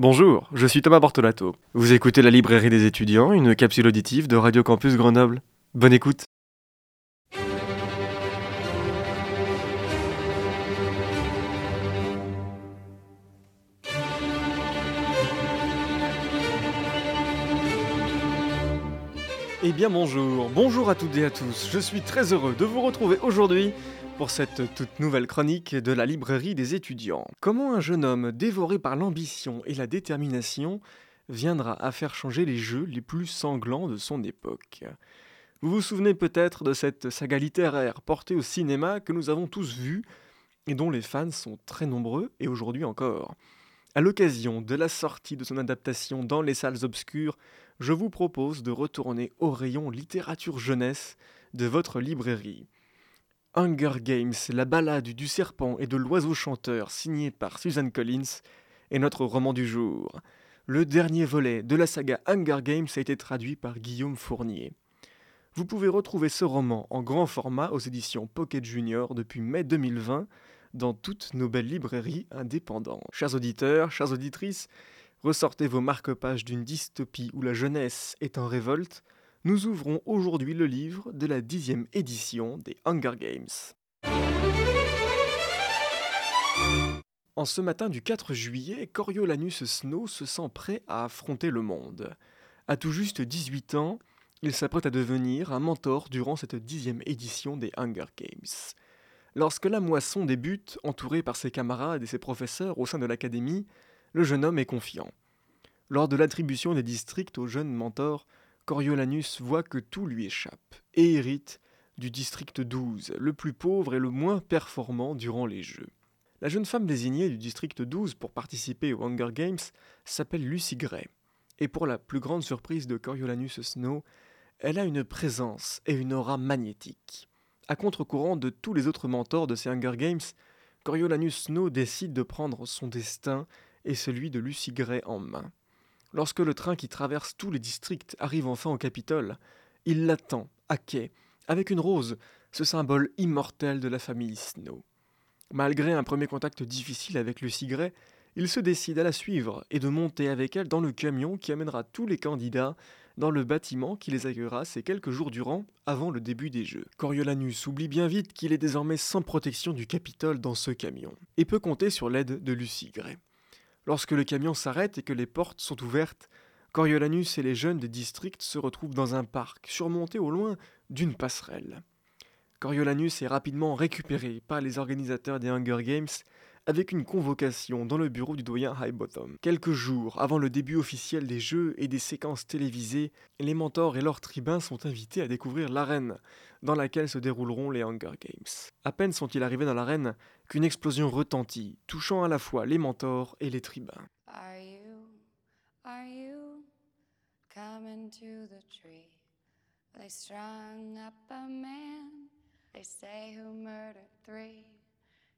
Bonjour, je suis Thomas Bortolato. Vous écoutez la librairie des étudiants, une capsule auditive de Radio Campus Grenoble. Bonne écoute. Eh bien bonjour, bonjour à toutes et à tous, je suis très heureux de vous retrouver aujourd'hui pour cette toute nouvelle chronique de la librairie des étudiants. Comment un jeune homme dévoré par l'ambition et la détermination viendra à faire changer les jeux les plus sanglants de son époque? Vous vous souvenez peut-être de cette saga littéraire portée au cinéma que nous avons tous vue et dont les fans sont très nombreux et aujourd'hui encore. À l'occasion de la sortie de son adaptation dans les salles obscures, je vous propose de retourner au rayon littérature jeunesse de votre librairie. Hunger Games, la balade du serpent et de l'oiseau chanteur signé par Susan Collins est notre roman du jour. Le dernier volet de la saga Hunger Games a été traduit par Guillaume Fournier. Vous pouvez retrouver ce roman en grand format aux éditions Pocket Junior depuis mai 2020 dans toutes nos belles librairies indépendantes. Chers auditeurs, chères auditrices, ressortez vos marque-pages d'une dystopie où la jeunesse est en révolte, nous ouvrons aujourd'hui le livre de la dixième édition des Hunger Games. En ce matin du 4 juillet, Coriolanus Snow se sent prêt à affronter le monde. À tout juste 18 ans, il s'apprête à devenir un mentor durant cette dixième édition des Hunger Games. Lorsque la moisson débute, entouré par ses camarades et ses professeurs au sein de l'académie, le jeune homme est confiant. Lors de l'attribution des districts au jeune mentor, Coriolanus voit que tout lui échappe et hérite du district 12, le plus pauvre et le moins performant durant les Jeux. La jeune femme désignée du district 12 pour participer aux Hunger Games s'appelle Lucy Gray, et pour la plus grande surprise de Coriolanus Snow, elle a une présence et une aura magnétique. À contre-courant de tous les autres mentors de ces Hunger Games, Coriolanus Snow décide de prendre son destin et celui de Lucy Gray en main. Lorsque le train qui traverse tous les districts arrive enfin au Capitole, il l'attend, à quai, avec une rose, ce symbole immortel de la famille Snow. Malgré un premier contact difficile avec Lucy Gray, il se décide à la suivre et de monter avec elle dans le camion qui amènera tous les candidats dans le bâtiment qui les accueillera ces quelques jours durant avant le début des Jeux. Coriolanus oublie bien vite qu'il est désormais sans protection du Capitole dans ce camion, et peut compter sur l'aide de Lucy Gray. Lorsque le camion s'arrête et que les portes sont ouvertes, Coriolanus et les jeunes des districts se retrouvent dans un parc, surmonté au loin d'une passerelle. Coriolanus est rapidement récupéré par les organisateurs des Hunger Games avec une convocation dans le bureau du doyen Highbottom. Quelques jours avant le début officiel des jeux et des séquences télévisées, les mentors et leurs tribuns sont invités à découvrir l'arène dans laquelle se dérouleront les Hunger Games. À peine sont-ils arrivés dans l'arène qu'une explosion retentit, touchant à la fois les mentors et les tribuns.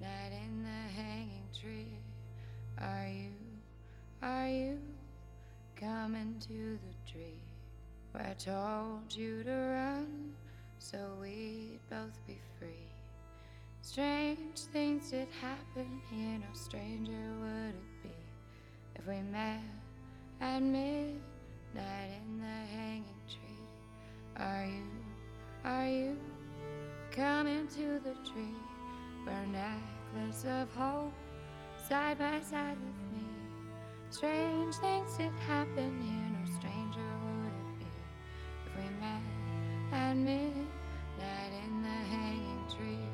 night in the hanging tree. Are you, are you coming to the tree where I told you to run so we'd both be free? Strange things did happen here, no stranger would it be if we met at midnight in the hanging tree. Are you, are you coming to the tree? Wear necklace of hope side by side with me. Strange things did happen here, no stranger would it be if we met at midnight in the hanging tree.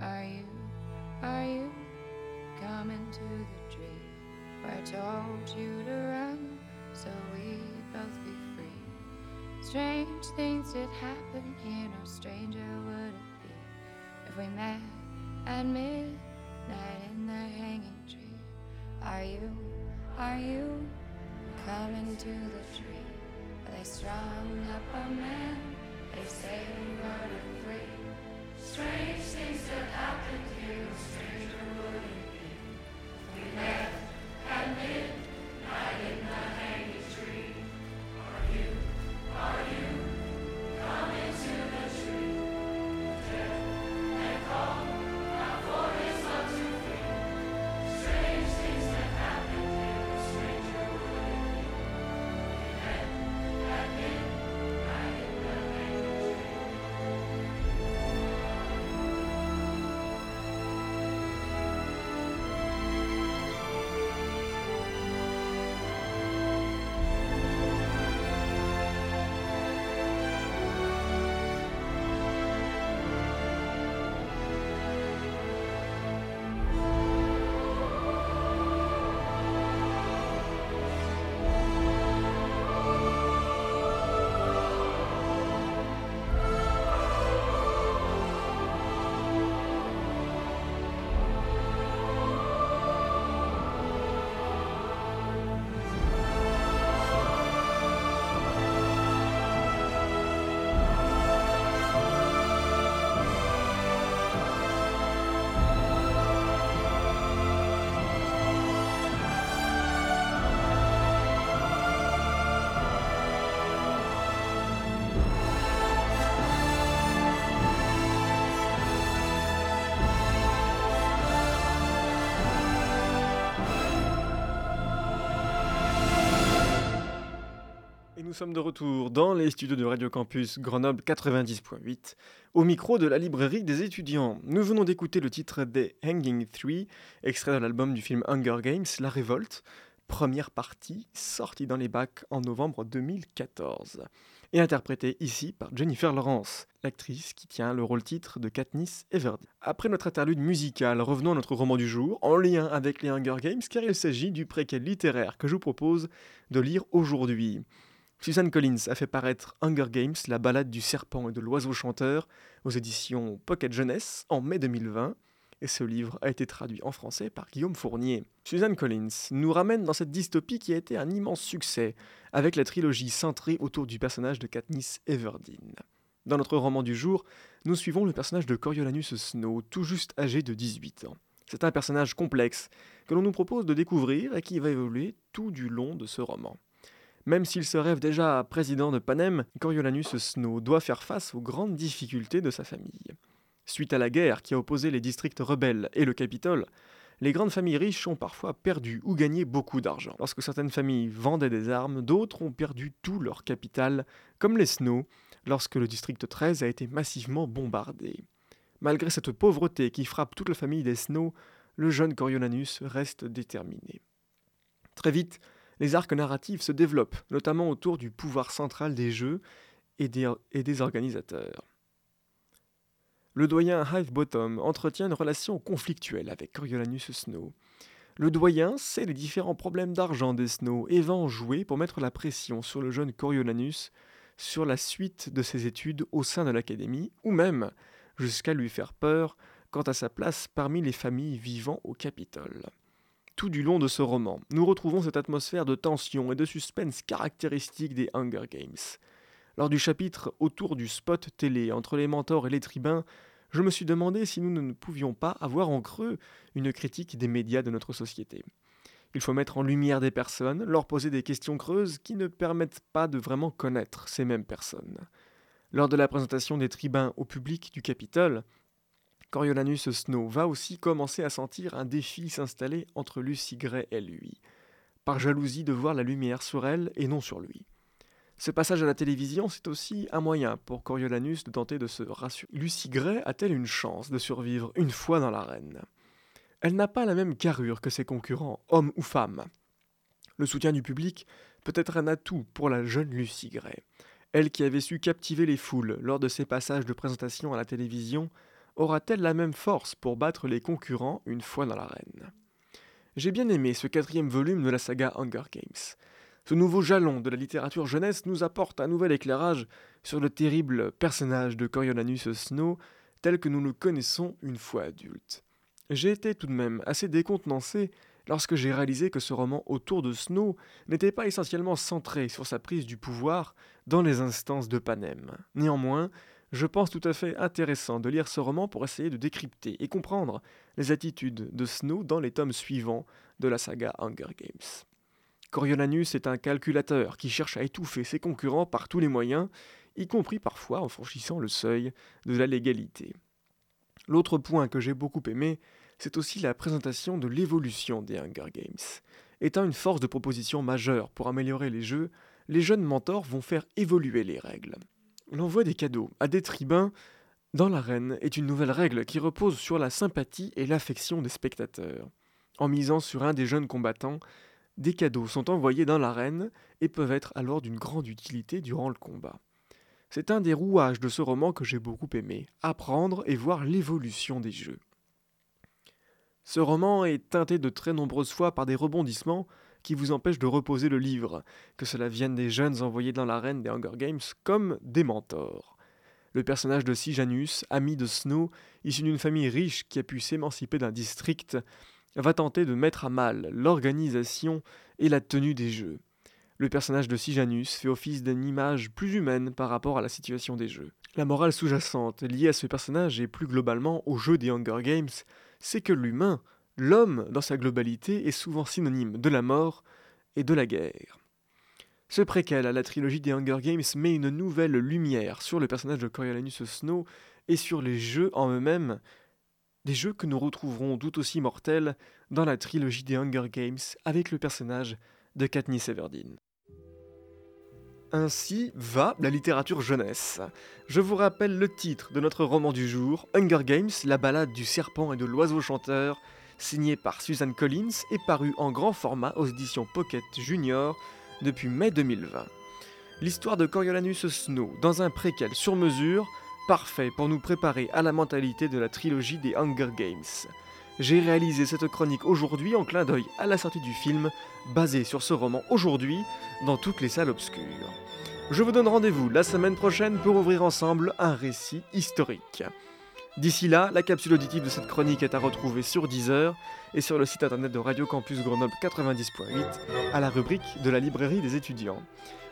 Are you, are you coming to the tree where I told you to run so we'd both be free? Strange things did happen here, no stranger would it be if we met at midnight in the hanging tree. Are you, Are you coming to the tree? Are they strung up a man? They say we murder free. Strange things that happened here, stranger would it be? We left at midnight in the nous sommes de retour dans les studios de Radio Campus Grenoble 90.8, au micro de la librairie des étudiants. Nous venons d'écouter le titre des Hanging Three, extrait de l'album du film Hunger Games, La Révolte, première partie, sortie dans les bacs en novembre 2014, et interprétée ici par Jennifer Lawrence, l'actrice qui tient le rôle titre de Katniss Everdeen. Après notre interlude musical, revenons à notre roman du jour, en lien avec les Hunger Games, car il s'agit du préquel littéraire que je vous propose de lire aujourd'hui. Suzanne Collins a fait paraître Hunger Games, la balade du serpent et de l'oiseau chanteur, aux éditions Pocket Jeunesse en mai 2020, et ce livre a été traduit en français par Guillaume Fournier. Suzanne Collins nous ramène dans cette dystopie qui a été un immense succès, avec la trilogie centrée autour du personnage de Katniss Everdeen. Dans notre roman du jour, nous suivons le personnage de Coriolanus Snow, tout juste âgé de 18 ans. C'est un personnage complexe que l'on nous propose de découvrir et qui va évoluer tout du long de ce roman. Même s'il se rêve déjà président de Panem, Coriolanus Snow doit faire face aux grandes difficultés de sa famille. Suite à la guerre qui a opposé les districts rebelles et le Capitole, les grandes familles riches ont parfois perdu ou gagné beaucoup d'argent. Lorsque certaines familles vendaient des armes, d'autres ont perdu tout leur capital, comme les Snow, lorsque le district 13 a été massivement bombardé. Malgré cette pauvreté qui frappe toute la famille des Snow, le jeune Coriolanus reste déterminé. Très vite, les arcs narratifs se développent, notamment autour du pouvoir central des jeux et des, organisateurs. Le doyen Hivebottom entretient une relation conflictuelle avec Coriolanus Snow. Le doyen sait les différents problèmes d'argent des Snow et va en jouer pour mettre la pression sur le jeune Coriolanus sur la suite de ses études au sein de l'académie, ou même jusqu'à lui faire peur quant à sa place parmi les familles vivant au Capitole. Tout du long de ce roman, nous retrouvons cette atmosphère de tension et de suspense caractéristique des Hunger Games. Lors du chapitre autour du spot télé entre les mentors et les tribuns, je me suis demandé si nous ne pouvions pas avoir en creux une critique des médias de notre société. Il faut mettre en lumière des personnes, leur poser des questions creuses qui ne permettent pas de vraiment connaître ces mêmes personnes. Lors de la présentation des tribuns au public du Capitole, Coriolanus Snow va aussi commencer à sentir un défi s'installer entre Lucy Gray et lui, par jalousie de voir la lumière sur elle et non sur lui. Ce passage à la télévision, c'est aussi un moyen pour Coriolanus de tenter de se rassurer. Lucy Gray a-t-elle une chance de survivre une fois dans l'arène? Elle n'a pas la même carrure que ses concurrents, hommes ou femmes. Le soutien du public peut être un atout pour la jeune Lucy Gray. Elle qui avait su captiver les foules lors de ses passages de présentation à la télévision, aura-t-elle la même force pour battre les concurrents une fois dans l'arène? J'ai bien aimé ce quatrième volume de la saga Hunger Games. Ce nouveau jalon de la littérature jeunesse nous apporte un nouvel éclairage sur le terrible personnage de Coriolanus Snow tel que nous le connaissons une fois adulte. J'ai été tout de même assez décontenancé lorsque j'ai réalisé que ce roman autour de Snow n'était pas essentiellement centré sur sa prise du pouvoir dans les instances de Panem. Néanmoins, je pense tout à fait intéressant de lire ce roman pour essayer de décrypter et comprendre les attitudes de Snow dans les tomes suivants de la saga Hunger Games. Coriolanus est un calculateur qui cherche à étouffer ses concurrents par tous les moyens, y compris parfois en franchissant le seuil de la légalité. L'autre point que j'ai beaucoup aimé, c'est aussi la présentation de l'évolution des Hunger Games. Étant une force de proposition majeure pour améliorer les jeux, les jeunes mentors vont faire évoluer les règles. L'envoi des cadeaux à des tribuns dans l'arène est une nouvelle règle qui repose sur la sympathie et l'affection des spectateurs. En misant sur un des jeunes combattants, des cadeaux sont envoyés dans l'arène et peuvent être alors d'une grande utilité durant le combat. C'est un des rouages de ce roman que j'ai beaucoup aimé, apprendre et voir l'évolution des jeux. Ce roman est teinté de très nombreuses fois par des rebondissements qui vous empêchent de reposer le livre, que cela vienne des jeunes envoyés dans l'arène des Hunger Games comme des mentors. Le personnage de Sijanus, ami de Snow, issu d'une famille riche qui a pu s'émanciper d'un district, va tenter de mettre à mal l'organisation et la tenue des jeux. Le personnage de Sijanus fait office d'une image plus humaine par rapport à la situation des jeux. La morale sous-jacente liée à ce personnage et plus globalement au jeu des Hunger Games, c'est que l'humain, l'homme dans sa globalité, est souvent synonyme de la mort et de la guerre. Ce préquel à la trilogie des Hunger Games met une nouvelle lumière sur le personnage de Coriolanus Snow et sur les jeux en eux-mêmes, des jeux que nous retrouverons tout aussi mortels dans la trilogie des Hunger Games avec le personnage de Katniss Everdeen. Ainsi va la littérature jeunesse. Je vous rappelle le titre de notre roman du jour, Hunger Games, la balade du serpent et de l'oiseau chanteur, signé par Suzanne Collins et paru en grand format aux éditions Pocket Junior depuis mai 2020. L'histoire de Coriolanus Snow dans un préquel sur mesure, parfait pour nous préparer à la mentalité de la trilogie des Hunger Games. J'ai réalisé cette chronique aujourd'hui en clin d'œil à la sortie du film, basé sur ce roman aujourd'hui, dans toutes les salles obscures. Je vous donne rendez-vous la semaine prochaine pour ouvrir ensemble un récit historique. D'ici là, la capsule auditive de cette chronique est à retrouver sur Deezer et sur le site internet de Radio Campus Grenoble 90.8 à la rubrique de la librairie des étudiants.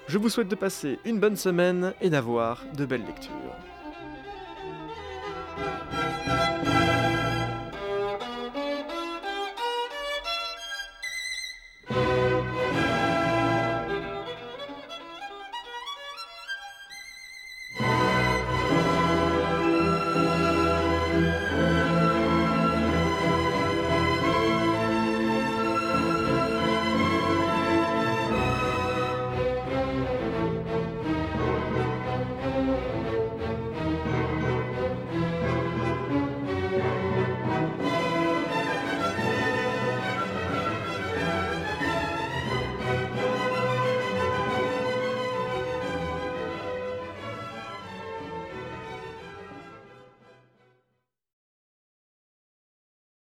Je vous souhaite de passer une bonne semaine et d'avoir de belles lectures.